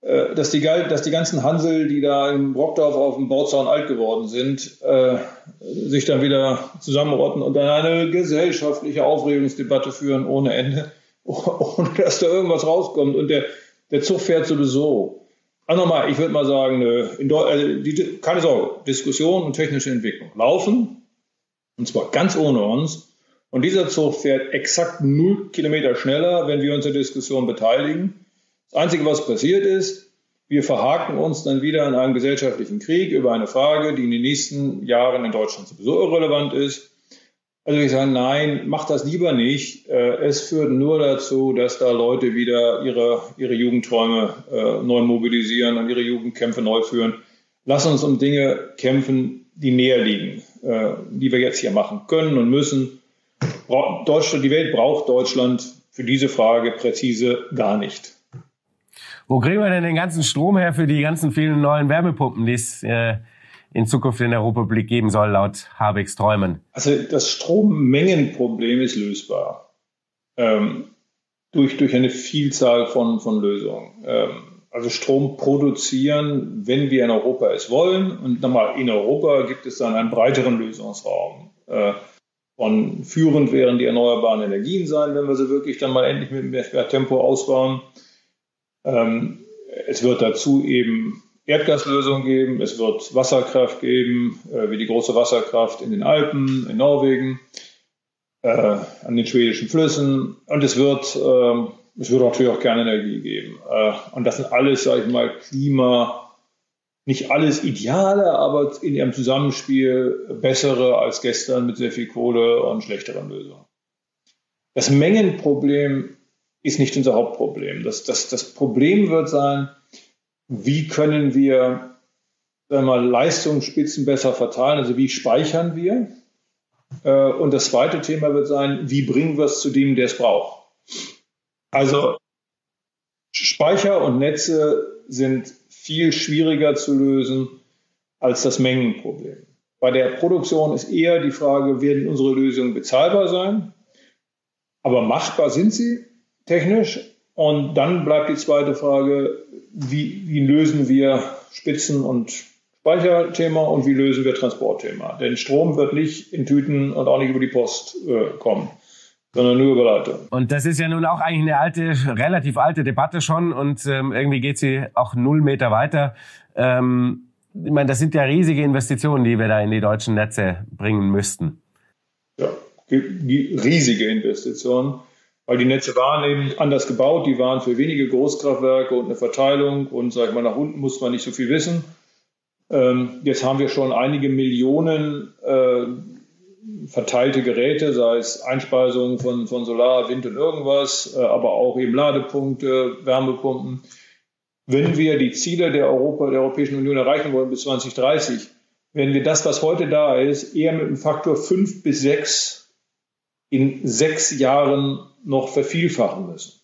äh, dass, die, dass die ganzen Hansel, die da im Brockdorf auf dem Bauzaun alt geworden sind, äh, sich dann wieder zusammenrotten und dann eine gesellschaftliche Aufregungsdebatte führen ohne Ende, ohne dass da irgendwas rauskommt. Und der, der Zug fährt sowieso. Also nochmal, ich würde mal sagen, also die, keine Sorge, Diskussion und technische Entwicklung laufen, und zwar ganz ohne uns. Und dieser Zug fährt exakt null Kilometer schneller, wenn wir uns der Diskussion beteiligen. Das Einzige, was passiert ist, wir verhaken uns dann wieder in einem gesellschaftlichen Krieg über eine Frage, die in den nächsten Jahren in Deutschland sowieso irrelevant ist. Also ich sage, nein, mach das lieber nicht. Äh, es führt nur dazu, dass da Leute wieder ihre, ihre Jugendträume äh, neu mobilisieren und ihre Jugendkämpfe neu führen. Lass uns um Dinge kämpfen, die näher liegen, äh, die wir jetzt hier machen können und müssen. Deutschland, die Welt braucht Deutschland für diese Frage präzise gar nicht. Wo kriegen wir denn den ganzen Strom her für die ganzen vielen neuen Wärmepumpen, die es äh, in Zukunft in der Republik geben soll, laut Habecks Träumen? Also das Strommengenproblem ist lösbar. Ähm, durch, durch eine Vielzahl von, von Lösungen. Ähm, also Strom produzieren, wenn wir in Europa es wollen. Und nochmal, in Europa gibt es dann einen breiteren Lösungsraum. Äh, von führend wären die erneuerbaren Energien sein, wenn wir sie wirklich dann mal endlich mit mehr Tempo ausbauen. Ähm, es wird dazu eben Erdgaslösungen geben, es wird Wasserkraft geben, äh, wie die große Wasserkraft in den Alpen, in Norwegen, äh, an den schwedischen Flüssen und es wird, äh, es wird natürlich auch Kernenergie geben. Äh, und das sind alles, sage ich mal, Klima, nicht alles Ideale, aber in ihrem Zusammenspiel bessere als gestern mit sehr viel Kohle und schlechteren Lösungen. Das Mengenproblem ist nicht unser Hauptproblem. Das, das, das Problem wird sein, wie können wir sagen wir mal, Leistungsspitzen besser verteilen, also wie speichern wir. Äh, und das zweite Thema wird sein, wie bringen wir es zu dem, der es braucht. Also Speicher und Netze sind viel schwieriger zu lösen als das Mengenproblem. Bei der Produktion ist eher die Frage, werden unsere Lösungen bezahlbar sein? Aber machbar sind sie technisch. Und dann bleibt die zweite Frage, wie, wie lösen wir Spitzen- und Speicherthema und wie lösen wir Transportthema? Denn Strom wird nicht in Tüten und auch nicht über die Post äh, kommen sondern nur über Leitung. Und das ist ja nun auch eigentlich eine alte, relativ alte Debatte schon und ähm, irgendwie geht sie auch null Meter weiter. Ähm, ich meine, das sind ja riesige Investitionen, die wir da in die deutschen Netze bringen müssten. Ja, riesige Investitionen weil die Netze waren eben anders gebaut, die waren für wenige Großkraftwerke und eine Verteilung und sag ich mal, nach unten muss man nicht so viel wissen. Ähm, jetzt haben wir schon einige Millionen äh, verteilte Geräte, sei es Einspeisung von, von Solar, Wind und irgendwas, äh, aber auch eben Ladepunkte, Wärmepumpen. Wenn wir die Ziele der, Europa, der Europäischen Union erreichen wollen bis 2030, werden wir das, was heute da ist, eher mit einem Faktor 5 bis 6 in sechs Jahren noch vervielfachen müssen.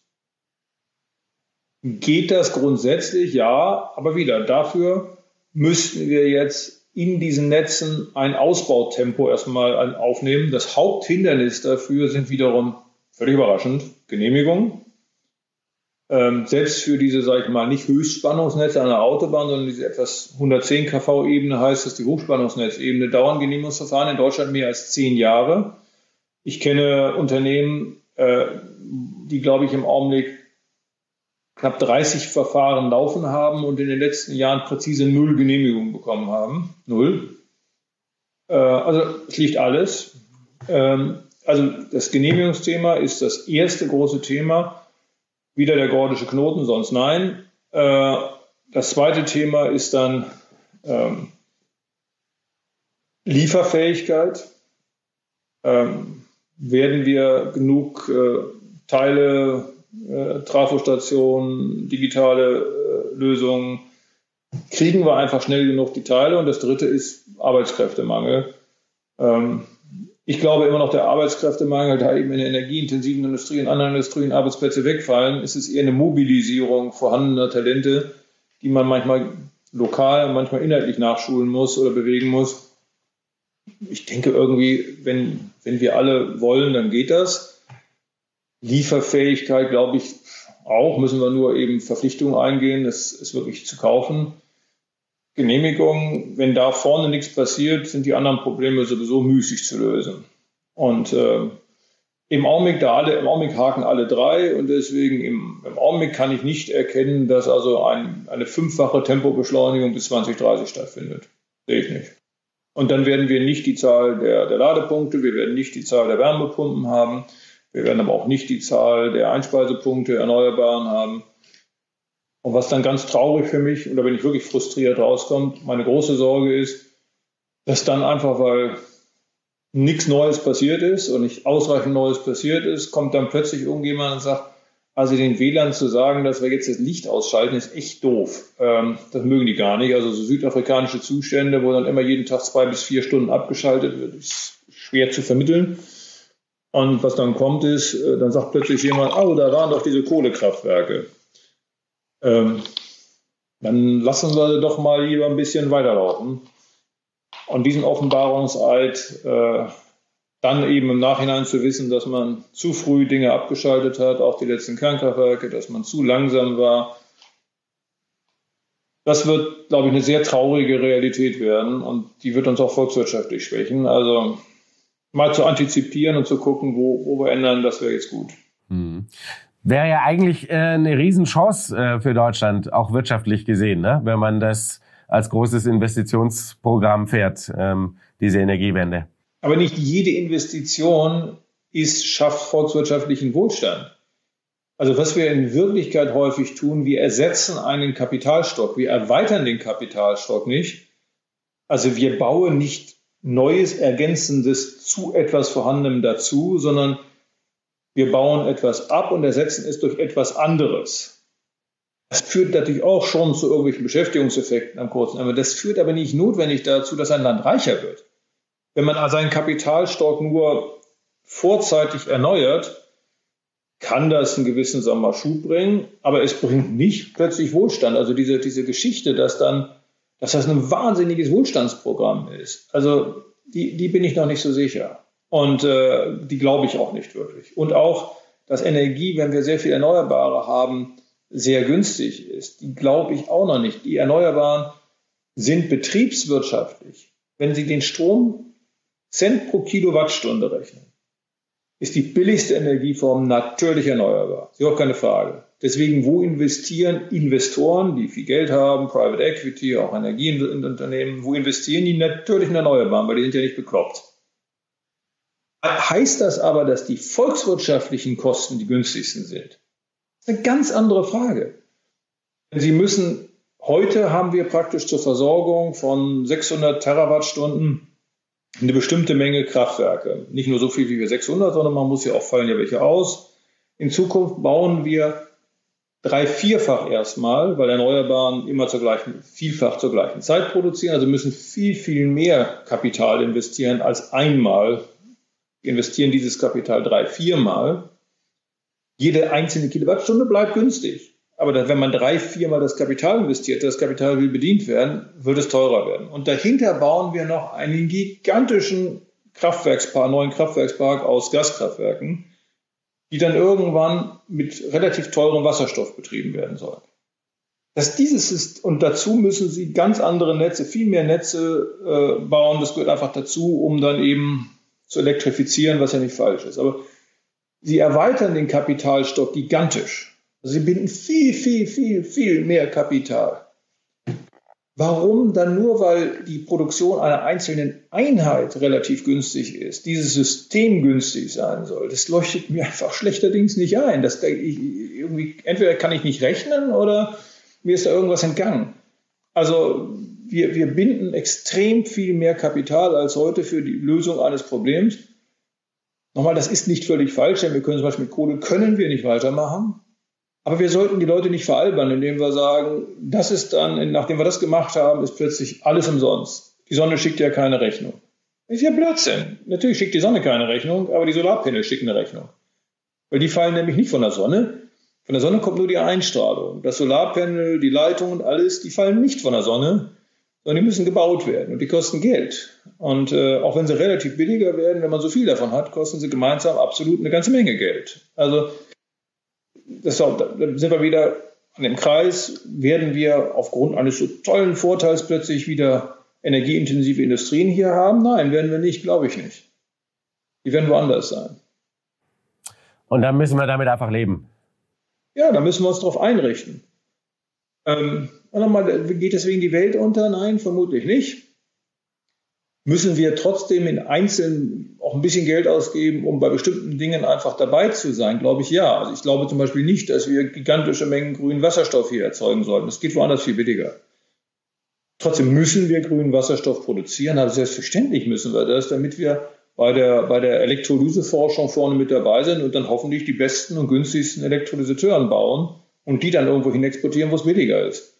Geht das grundsätzlich? Ja, aber wieder, dafür müssten wir jetzt in diesen Netzen ein Ausbautempo erstmal aufnehmen. Das Haupthindernis dafür sind wiederum völlig überraschend Genehmigungen. Ähm, selbst für diese, sage ich mal, nicht Höchstspannungsnetze an der Autobahn, sondern diese etwas 110 kV-Ebene heißt das, die Hochspannungsnetzebene, dauern Genehmigungsverfahren in Deutschland mehr als zehn Jahre. Ich kenne Unternehmen, äh, die, glaube ich, im Augenblick knapp 30 Verfahren laufen haben und in den letzten Jahren präzise null Genehmigungen bekommen haben. Null. Äh, also es liegt alles. Ähm, also das Genehmigungsthema ist das erste große Thema. Wieder der gordische Knoten, sonst nein. Äh, das zweite Thema ist dann ähm, Lieferfähigkeit. Ähm, werden wir genug äh, Teile, äh, Trafostationen, digitale äh, Lösungen, kriegen wir einfach schnell genug die Teile. Und das dritte ist Arbeitskräftemangel. Ähm, ich glaube immer noch der Arbeitskräftemangel, da eben in der energieintensiven Industrie und anderen Industrien Arbeitsplätze wegfallen, ist es eher eine Mobilisierung vorhandener Talente, die man manchmal lokal, manchmal inhaltlich nachschulen muss oder bewegen muss. Ich denke irgendwie, wenn, wenn wir alle wollen, dann geht das. Lieferfähigkeit, glaube ich, auch, müssen wir nur eben Verpflichtungen eingehen, es ist wirklich zu kaufen. Genehmigung, wenn da vorne nichts passiert, sind die anderen Probleme sowieso müßig zu lösen. Und äh, im Augenblick, da alle, im Augenblick haken alle drei und deswegen im, im Augenblick kann ich nicht erkennen, dass also ein, eine fünffache Tempobeschleunigung bis 2030 stattfindet. Sehe ich nicht. Und dann werden wir nicht die Zahl der, der Ladepunkte, wir werden nicht die Zahl der Wärmepumpen haben, wir werden aber auch nicht die Zahl der Einspeisepunkte Erneuerbaren haben. Und was dann ganz traurig für mich, oder wenn ich wirklich frustriert rauskommt, meine große Sorge ist, dass dann einfach, weil nichts Neues passiert ist und nicht ausreichend Neues passiert ist, kommt dann plötzlich irgendjemand und sagt, also den WLAN zu sagen, dass wir jetzt das Licht ausschalten, ist echt doof. Ähm, das mögen die gar nicht. Also so südafrikanische Zustände, wo dann immer jeden Tag zwei bis vier Stunden abgeschaltet wird, ist schwer zu vermitteln. Und was dann kommt ist, äh, dann sagt plötzlich jemand, oh, da waren doch diese Kohlekraftwerke. Ähm, dann lassen wir doch mal lieber ein bisschen weiterlaufen. Und diesen Offenbarungseid äh, dann eben im Nachhinein zu wissen, dass man zu früh Dinge abgeschaltet hat, auch die letzten Kernkraftwerke, dass man zu langsam war, das wird, glaube ich, eine sehr traurige Realität werden und die wird uns auch volkswirtschaftlich schwächen. Also mal zu antizipieren und zu gucken, wo, wo wir ändern, das wäre jetzt gut. Hm. Wäre ja eigentlich äh, eine Riesenchance äh, für Deutschland, auch wirtschaftlich gesehen, ne? wenn man das als großes Investitionsprogramm fährt, ähm, diese Energiewende. Aber nicht jede Investition ist, schafft volkswirtschaftlichen Wohlstand. Also was wir in Wirklichkeit häufig tun, wir ersetzen einen Kapitalstock, wir erweitern den Kapitalstock nicht. Also wir bauen nicht Neues, Ergänzendes zu etwas Vorhandenem dazu, sondern wir bauen etwas ab und ersetzen es durch etwas anderes. Das führt natürlich auch schon zu irgendwelchen Beschäftigungseffekten am kurzen Ende. Das führt aber nicht notwendig dazu, dass ein Land reicher wird. Wenn man seinen Kapitalstock nur vorzeitig erneuert, kann das einen gewissen Sommer Schub bringen, aber es bringt nicht plötzlich Wohlstand. Also diese, diese Geschichte, dass dann, dass das ein wahnsinniges Wohlstandsprogramm ist. Also die, die bin ich noch nicht so sicher. Und äh, die glaube ich auch nicht wirklich. Und auch, dass Energie, wenn wir sehr viel Erneuerbare haben, sehr günstig ist, die glaube ich auch noch nicht. Die Erneuerbaren sind betriebswirtschaftlich. Wenn Sie den Strom Cent pro Kilowattstunde rechnen, ist die billigste Energieform natürlich erneuerbar. Ist auch keine Frage. Deswegen, wo investieren Investoren, die viel Geld haben, Private Equity, auch Energieunternehmen, wo investieren die natürlich in Erneuerbaren, weil die sind ja nicht bekloppt. Heißt das aber, dass die volkswirtschaftlichen Kosten die günstigsten sind? Das ist eine ganz andere Frage. Sie müssen, heute haben wir praktisch zur Versorgung von 600 Terawattstunden eine bestimmte Menge Kraftwerke. Nicht nur so viel wie wir 600, sondern man muss ja auch fallen ja welche aus. In Zukunft bauen wir drei, vierfach erstmal, weil Erneuerbaren immer zur gleichen, vielfach zur gleichen Zeit produzieren. Also müssen viel, viel mehr Kapital investieren als einmal investieren dieses Kapital drei, viermal. Jede einzelne Kilowattstunde bleibt günstig. Aber wenn man drei, viermal das Kapital investiert, das Kapital will bedient werden, wird es teurer werden. Und dahinter bauen wir noch einen gigantischen Kraftwerkspark, neuen Kraftwerkspark aus Gaskraftwerken, die dann irgendwann mit relativ teurem Wasserstoff betrieben werden sollen. Dass dieses ist, und dazu müssen sie ganz andere Netze, viel mehr Netze äh, bauen. Das gehört einfach dazu, um dann eben zu elektrifizieren, was ja nicht falsch ist. Aber sie erweitern den Kapitalstock gigantisch. Also sie binden viel, viel, viel, viel mehr Kapital. Warum dann nur, weil die Produktion einer einzelnen Einheit relativ günstig ist, dieses System günstig sein soll? Das leuchtet mir einfach schlechterdings nicht ein. Das, irgendwie, entweder kann ich nicht rechnen oder mir ist da irgendwas entgangen. Also wir, wir binden extrem viel mehr Kapital als heute für die Lösung eines Problems. Nochmal, das ist nicht völlig falsch, denn wir können zum Beispiel mit Kohle können wir nicht weitermachen. Aber wir sollten die Leute nicht veralbern, indem wir sagen, das ist dann, nachdem wir das gemacht haben, ist plötzlich alles umsonst. Die Sonne schickt ja keine Rechnung. Das ist ja Blödsinn. Natürlich schickt die Sonne keine Rechnung, aber die Solarpanel schicken eine Rechnung. Weil die fallen nämlich nicht von der Sonne. Von der Sonne kommt nur die Einstrahlung. Das Solarpanel, die Leitung und alles, die fallen nicht von der Sonne, sondern die müssen gebaut werden und die kosten Geld. Und äh, auch wenn sie relativ billiger werden, wenn man so viel davon hat, kosten sie gemeinsam absolut eine ganze Menge Geld. Also auch, da sind wir wieder an dem Kreis, werden wir aufgrund eines so tollen Vorteils plötzlich wieder energieintensive Industrien hier haben? Nein, werden wir nicht, glaube ich nicht. Die werden woanders sein. Und dann müssen wir damit einfach leben. Ja, da müssen wir uns darauf einrichten. Ähm, nochmal, geht deswegen die Welt unter? Nein, vermutlich nicht. Müssen wir trotzdem in Einzelnen auch ein bisschen Geld ausgeben, um bei bestimmten Dingen einfach dabei zu sein? Glaube ich ja. Also ich glaube zum Beispiel nicht, dass wir gigantische Mengen grünen Wasserstoff hier erzeugen sollten. Das geht woanders viel billiger. Trotzdem müssen wir grünen Wasserstoff produzieren. Also selbstverständlich müssen wir das, damit wir bei der, bei der Elektrolyseforschung vorne mit dabei sind und dann hoffentlich die besten und günstigsten Elektrolysateuren bauen und die dann irgendwo hin exportieren, wo es billiger ist.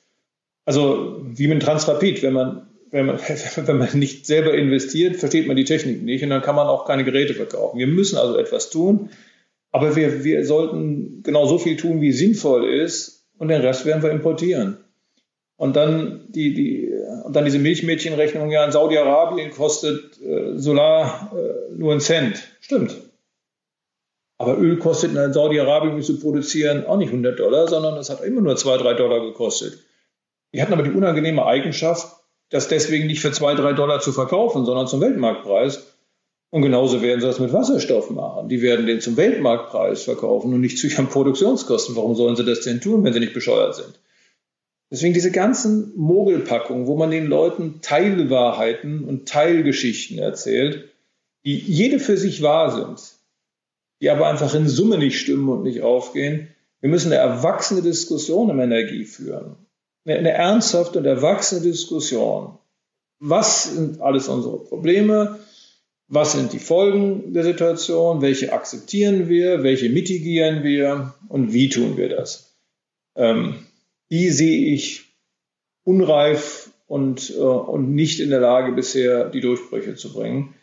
Also wie mit Transrapid, wenn man wenn man, wenn man nicht selber investiert, versteht man die Technik nicht und dann kann man auch keine Geräte verkaufen. Wir müssen also etwas tun, aber wir, wir sollten genau so viel tun, wie sinnvoll ist und den Rest werden wir importieren. Und dann die, die, und dann diese Milchmädchenrechnung, ja, in Saudi-Arabien kostet äh, Solar äh, nur einen Cent. Stimmt. Aber Öl kostet in Saudi-Arabien, zu produzieren, auch nicht 100 Dollar, sondern es hat immer nur 2, 3 Dollar gekostet. Die hatten aber die unangenehme Eigenschaft, das deswegen nicht für zwei, drei Dollar zu verkaufen, sondern zum Weltmarktpreis. Und genauso werden sie das mit Wasserstoff machen. Die werden den zum Weltmarktpreis verkaufen und nicht zu ihren Produktionskosten. Warum sollen sie das denn tun, wenn sie nicht bescheuert sind? Deswegen diese ganzen Mogelpackungen, wo man den Leuten Teilwahrheiten und Teilgeschichten erzählt, die jede für sich wahr sind, die aber einfach in Summe nicht stimmen und nicht aufgehen. Wir müssen eine erwachsene Diskussion um Energie führen eine ernsthafte und erwachsene Diskussion. Was sind alles unsere Probleme? Was sind die Folgen der Situation? Welche akzeptieren wir? Welche mitigieren wir? Und wie tun wir das? Ähm, die sehe ich unreif und, äh, und nicht in der Lage, bisher die Durchbrüche zu bringen.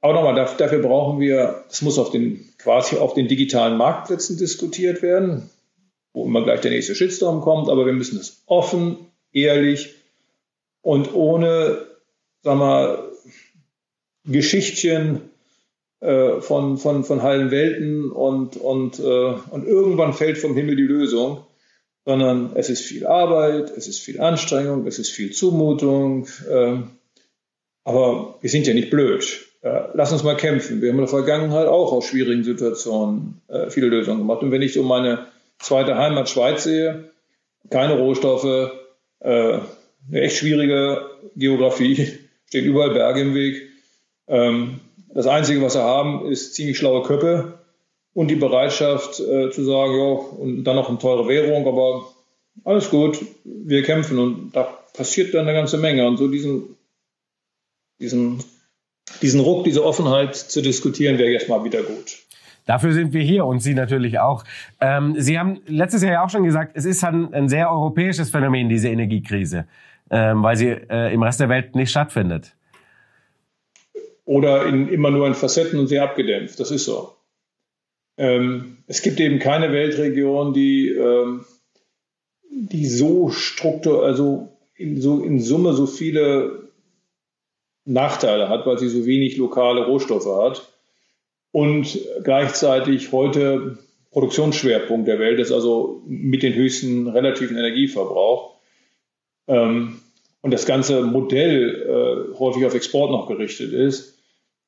Aber nochmal, dafür brauchen wir, das muss auf den, quasi auf den digitalen Marktplätzen diskutiert werden wo immer gleich der nächste Shitstorm kommt, aber wir müssen es offen, ehrlich und ohne, sag mal, Geschichtchen äh, von, von, von heilen Welten und, und, äh, und irgendwann fällt vom Himmel die Lösung, sondern es ist viel Arbeit, es ist viel Anstrengung, es ist viel Zumutung, äh, aber wir sind ja nicht blöd. lass uns mal kämpfen. Wir haben in der Vergangenheit auch aus schwierigen Situationen äh, viele Lösungen gemacht. Und wenn ich um meine zweite Heimat Schweiz sehe, keine Rohstoffe, äh, eine echt schwierige Geografie, stehen überall Berge im Weg. Ähm, das Einzige, was sie haben, ist ziemlich schlaue Köpfe und die Bereitschaft äh, zu sagen, ja, und dann noch eine teure Währung, aber alles gut, wir kämpfen und da passiert dann eine ganze Menge. Und so diesen, diesen, diesen Ruck, diese Offenheit zu diskutieren, wäre jetzt mal wieder gut. Dafür sind wir hier und Sie natürlich auch. Ähm, Sie haben letztes Jahr ja auch schon gesagt, es ist ein, ein sehr europäisches Phänomen, diese Energiekrise, ähm, weil sie äh, im Rest der Welt nicht stattfindet. Oder in, immer nur in Facetten und sehr abgedämpft. Das ist so. Ähm, es gibt eben keine Weltregion, die, ähm, die so struktur, also in, so in Summe so viele Nachteile hat, weil sie so wenig lokale Rohstoffe hat und gleichzeitig heute Produktionsschwerpunkt der Welt ist, also mit den höchsten relativen Energieverbrauch. Ähm, und das ganze Modell äh, häufig auf Export noch gerichtet ist.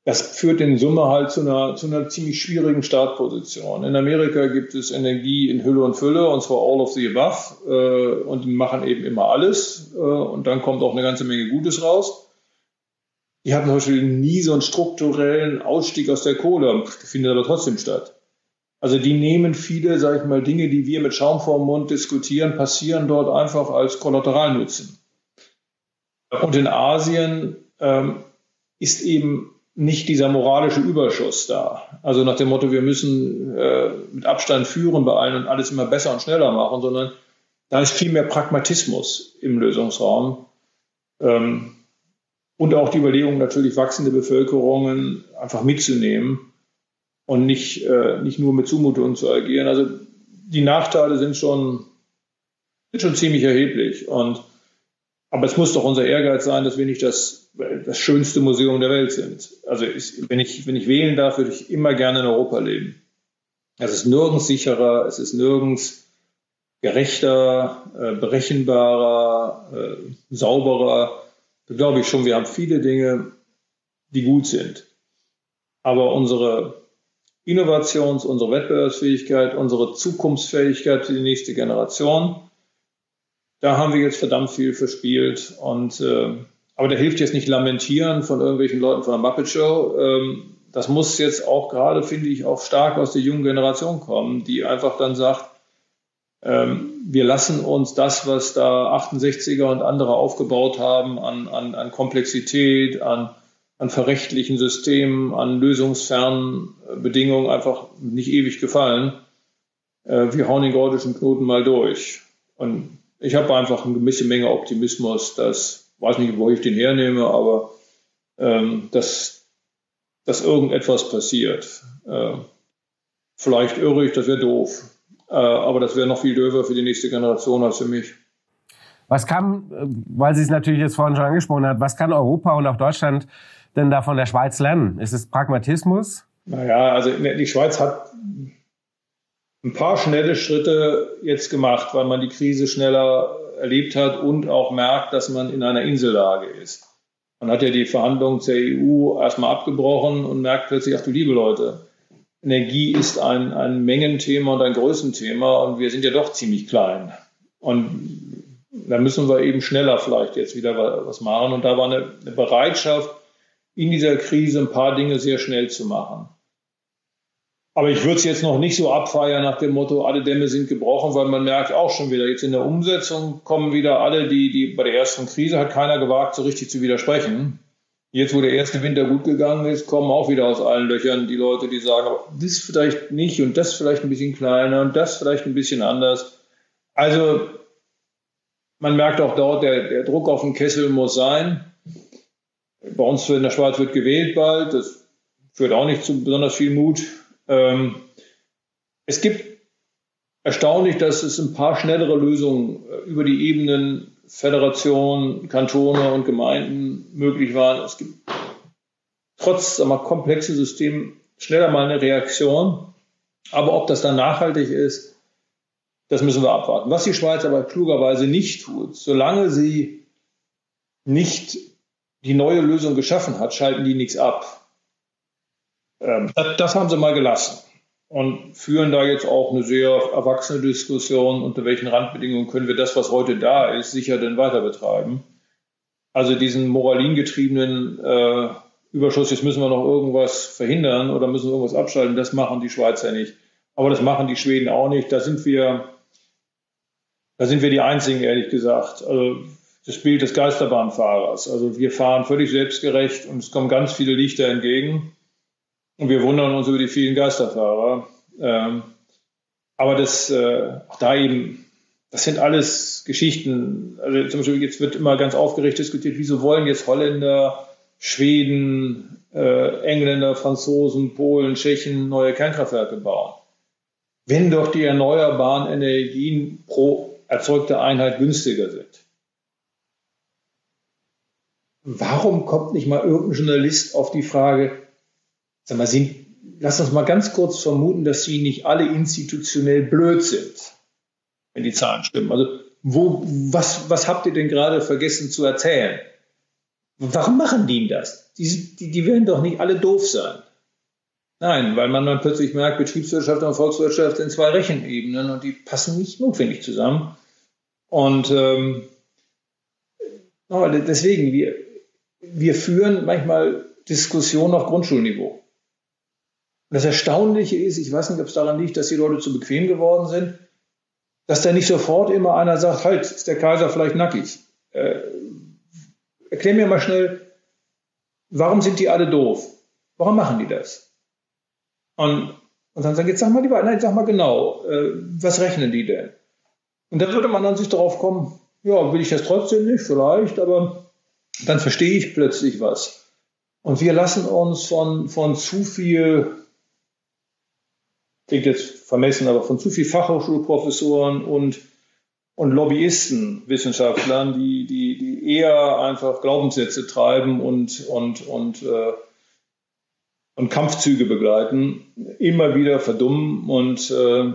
das führt in Summe halt zu einer, zu einer ziemlich schwierigen Startposition. In Amerika gibt es Energie in Hülle und Fülle, und zwar all of the above, äh, und die machen eben immer alles, äh, und dann kommt auch eine ganze Menge Gutes raus. Die haben zum Beispiel nie so einen strukturellen Ausstieg aus der Kohle, findet aber trotzdem statt. Also die nehmen viele, sage ich mal, Dinge, die wir mit Schaum vorm Mund diskutieren, passieren dort einfach als Kollateralnutzen. Und in Asien ähm, ist eben nicht dieser moralische Überschuss da. Also nach dem Motto, wir müssen äh, mit Abstand führen bei allen und alles immer besser und schneller machen, sondern da ist viel mehr Pragmatismus im Lösungsraum. Ähm, und auch die Überlegung, natürlich wachsende Bevölkerungen einfach mitzunehmen und nicht, äh, nicht nur mit Zumutungen zu agieren. Also die Nachteile sind schon, sind schon ziemlich erheblich. Und, aber es muss doch unser Ehrgeiz sein, dass wir nicht das, das schönste Museum der Welt sind. Also ist, wenn, ich, wenn ich wählen darf, würde ich immer gerne in Europa leben. Es ist nirgends sicherer, es ist nirgends gerechter, äh, berechenbarer, äh, sauberer. Glaube ich schon, wir haben viele Dinge, die gut sind. Aber unsere Innovations-, unsere Wettbewerbsfähigkeit, unsere Zukunftsfähigkeit für die nächste Generation. Da haben wir jetzt verdammt viel verspielt. Und, äh, aber da hilft jetzt nicht Lamentieren von irgendwelchen Leuten von der Muppet Show. Ähm, das muss jetzt auch gerade, finde ich, auch stark aus der jungen Generation kommen, die einfach dann sagt, ähm, wir lassen uns das, was da 68er und andere aufgebaut haben, an, an, an Komplexität, an an verrechtlichen Systemen, an lösungsfernen Bedingungen einfach nicht ewig gefallen. Äh, wir hauen den gordischen Knoten mal durch. Und ich habe einfach eine gewisse Menge Optimismus, dass, weiß nicht, wo ich den hernehme, aber ähm, dass, dass irgendetwas passiert. Äh, vielleicht irre ich, das wäre doof. Äh, aber das wäre noch viel döver für die nächste Generation als für mich. Was kann, äh, weil Sie es natürlich jetzt vorhin schon angesprochen hat, was kann Europa und auch Deutschland denn da von der Schweiz lernen? Ist es Pragmatismus? Naja, also die Schweiz hat ein paar schnelle Schritte jetzt gemacht, weil man die Krise schneller erlebt hat und auch merkt, dass man in einer Insellage ist. Man hat ja die Verhandlungen zur EU erstmal abgebrochen und merkt plötzlich, ach du liebe Leute, Energie ist ein, ein Mengenthema und ein Größenthema und wir sind ja doch ziemlich klein. Und da müssen wir eben schneller vielleicht jetzt wieder was machen. Und da war eine, eine Bereitschaft, in dieser Krise ein paar Dinge sehr schnell zu machen. Aber ich würde es jetzt noch nicht so abfeiern nach dem Motto, alle Dämme sind gebrochen, weil man merkt auch schon wieder, jetzt in der Umsetzung kommen wieder alle, die, die bei der ersten Krise hat keiner gewagt, so richtig zu widersprechen. Jetzt, wo der erste Winter gut gegangen ist, kommen auch wieder aus allen Löchern die Leute, die sagen, das vielleicht nicht und das vielleicht ein bisschen kleiner und das vielleicht ein bisschen anders. Also man merkt auch dort, der, der Druck auf den Kessel muss sein. Bei uns in der Schweiz wird gewählt bald. Das führt auch nicht zu besonders viel Mut. Ähm, es gibt erstaunlich, dass es ein paar schnellere Lösungen äh, über die Ebenen Föderation, Kantone und Gemeinden möglich waren. Es gibt trotz wir, komplexen Systemen schneller mal eine Reaktion. Aber ob das dann nachhaltig ist, das müssen wir abwarten. Was die Schweiz aber klugerweise nicht tut, solange sie nicht die neue Lösung geschaffen hat, schalten die nichts ab. Ähm, das, haben sie mal gelassen und führen da jetzt auch eine sehr erwachsene Diskussion, unter welchen Randbedingungen können wir das, was heute da ist, sicher denn weiter betreiben. Also diesen moralingetriebenen äh, Überschuss, jetzt müssen wir noch irgendwas verhindern oder müssen wir irgendwas abschalten, das machen die Schweizer nicht. Aber das machen die Schweden auch nicht. Da sind wir, da sind wir die Einzigen, ehrlich gesagt. Also das Bild des Geisterbahnfahrers. Also wir fahren völlig selbstgerecht und es kommen ganz viele Lichter entgegen. Und wir wundern uns über die vielen Geisterfahrer. Ähm, aber das, äh, auch da eben, das sind alles Geschichten. Also zum Beispiel jetzt wird immer ganz aufgeregt diskutiert, wieso wollen jetzt Holländer, Schweden, äh, Engländer, Franzosen, Polen, Tschechen neue Kernkraftwerke bauen? Wenn doch die erneuerbaren Energien pro erzeugte Einheit günstiger sind warum kommt nicht mal irgendein Journalist auf die Frage, sag mal, sind, lass uns mal ganz kurz vermuten, dass sie nicht alle institutionell blöd sind, wenn die Zahlen stimmen. Also, wo, was, was habt ihr denn gerade vergessen zu erzählen? Warum machen die das? Die, die, die werden doch nicht alle doof sein. Nein, weil man dann plötzlich merkt, Betriebswirtschaft und Volkswirtschaft sind zwei Rechenebenen und die passen nicht notwendig zusammen. Und ähm, deswegen, wir, wir führen manchmal Diskussionen auf Grundschulniveau. Und das Erstaunliche ist, ich weiß nicht, ob es daran liegt, dass die Leute zu bequem geworden sind, dass da nicht sofort immer einer sagt, halt, ist der Kaiser vielleicht nackig. Äh, erklär mir mal schnell, warum sind die alle doof? Warum machen die das? Und, und dann sagen, jetzt sag mal lieber, nein, sag mal genau, äh, was rechnen die denn? Und dann würde man dann sich darauf kommen, ja, will ich das trotzdem nicht, vielleicht, aber dann verstehe ich plötzlich was. Und wir lassen uns von, von zu viel, klingt jetzt vermessen, aber von zu viel Fachhochschulprofessoren und, und Lobbyisten, Wissenschaftlern, die, die, die eher einfach Glaubenssätze treiben und, und, und, äh, und Kampfzüge begleiten, immer wieder verdummen und, äh,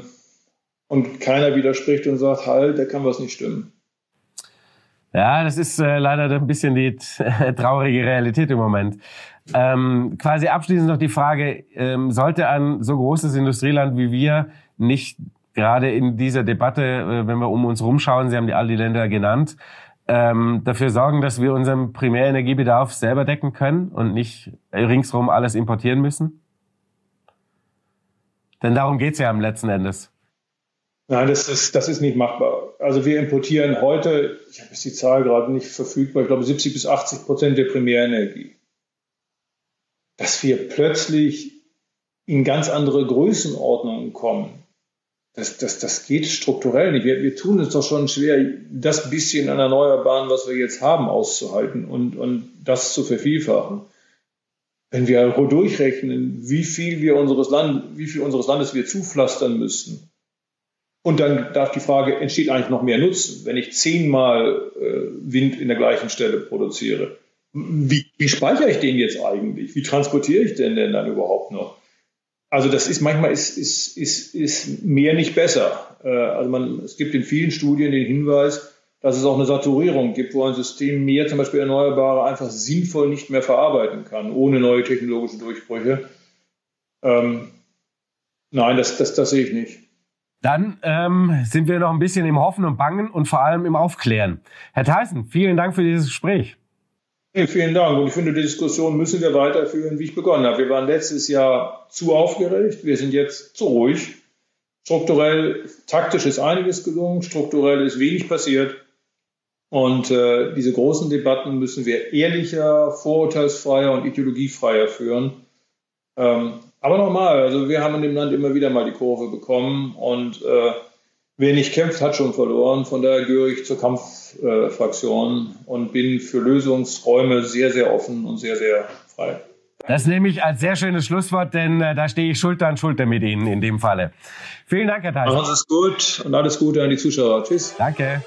und keiner widerspricht und sagt, halt, da kann was nicht stimmen. Ja, das ist äh, leider ein bisschen die traurige Realität im Moment. Ähm, quasi abschließend noch die Frage, ähm, sollte ein so großes Industrieland wie wir nicht gerade in dieser Debatte, äh, wenn wir um uns rumschauen, Sie haben die all die Länder genannt, ähm, dafür sorgen, dass wir unseren Primärenergiebedarf selber decken können und nicht ringsrum alles importieren müssen? Denn darum geht's ja am letzten Endes. Nein, das ist, das ist nicht machbar. Also wir importieren heute, ich habe jetzt die Zahl gerade nicht verfügbar, ich glaube 70 bis 80 Prozent der Primärenergie. Dass wir plötzlich in ganz andere Größenordnungen kommen, das, das, das geht strukturell nicht. Wir, wir tun es doch schon schwer, das bisschen an Erneuerbaren, was wir jetzt haben, auszuhalten und, und das zu vervielfachen. Wenn wir durchrechnen, wie viel wir unseres Land, wie viel unseres Landes wir zupflastern müssten, und dann darf die Frage, entsteht eigentlich noch mehr Nutzen, wenn ich zehnmal äh, Wind in der gleichen Stelle produziere? Wie, wie speichere ich den jetzt eigentlich? Wie transportiere ich den denn dann überhaupt noch? Also das ist manchmal ist, ist, ist, ist mehr nicht besser. Äh, also man, es gibt in vielen Studien den Hinweis, dass es auch eine Saturierung gibt, wo ein System mehr zum Beispiel Erneuerbare einfach sinnvoll nicht mehr verarbeiten kann, ohne neue technologische Durchbrüche. Ähm, nein, das, das, das sehe ich nicht. Dann ähm, sind wir noch ein bisschen im Hoffen und Bangen und vor allem im Aufklären. Herr Theissen, vielen Dank für dieses Gespräch. Vielen Dank. Und ich finde, die Diskussion müssen wir weiterführen, wie ich begonnen habe. Wir waren letztes Jahr zu aufgeregt. Wir sind jetzt zu ruhig. Strukturell, taktisch ist einiges gelungen. Strukturell ist wenig passiert. Und äh, diese großen Debatten müssen wir ehrlicher, vorurteilsfreier und ideologiefreier führen. Ähm, aber nochmal, also wir haben in dem Land immer wieder mal die Kurve bekommen und äh, wer nicht kämpft, hat schon verloren. Von daher gehöre ich zur Kampffraktion äh, und bin für Lösungsräume sehr, sehr offen und sehr, sehr frei. Das nehme ich als sehr schönes Schlusswort, denn äh, da stehe ich Schulter an Schulter mit Ihnen in dem Falle. Vielen Dank, Herr Theis. Machen Sie es gut und alles Gute an die Zuschauer. Tschüss. Danke.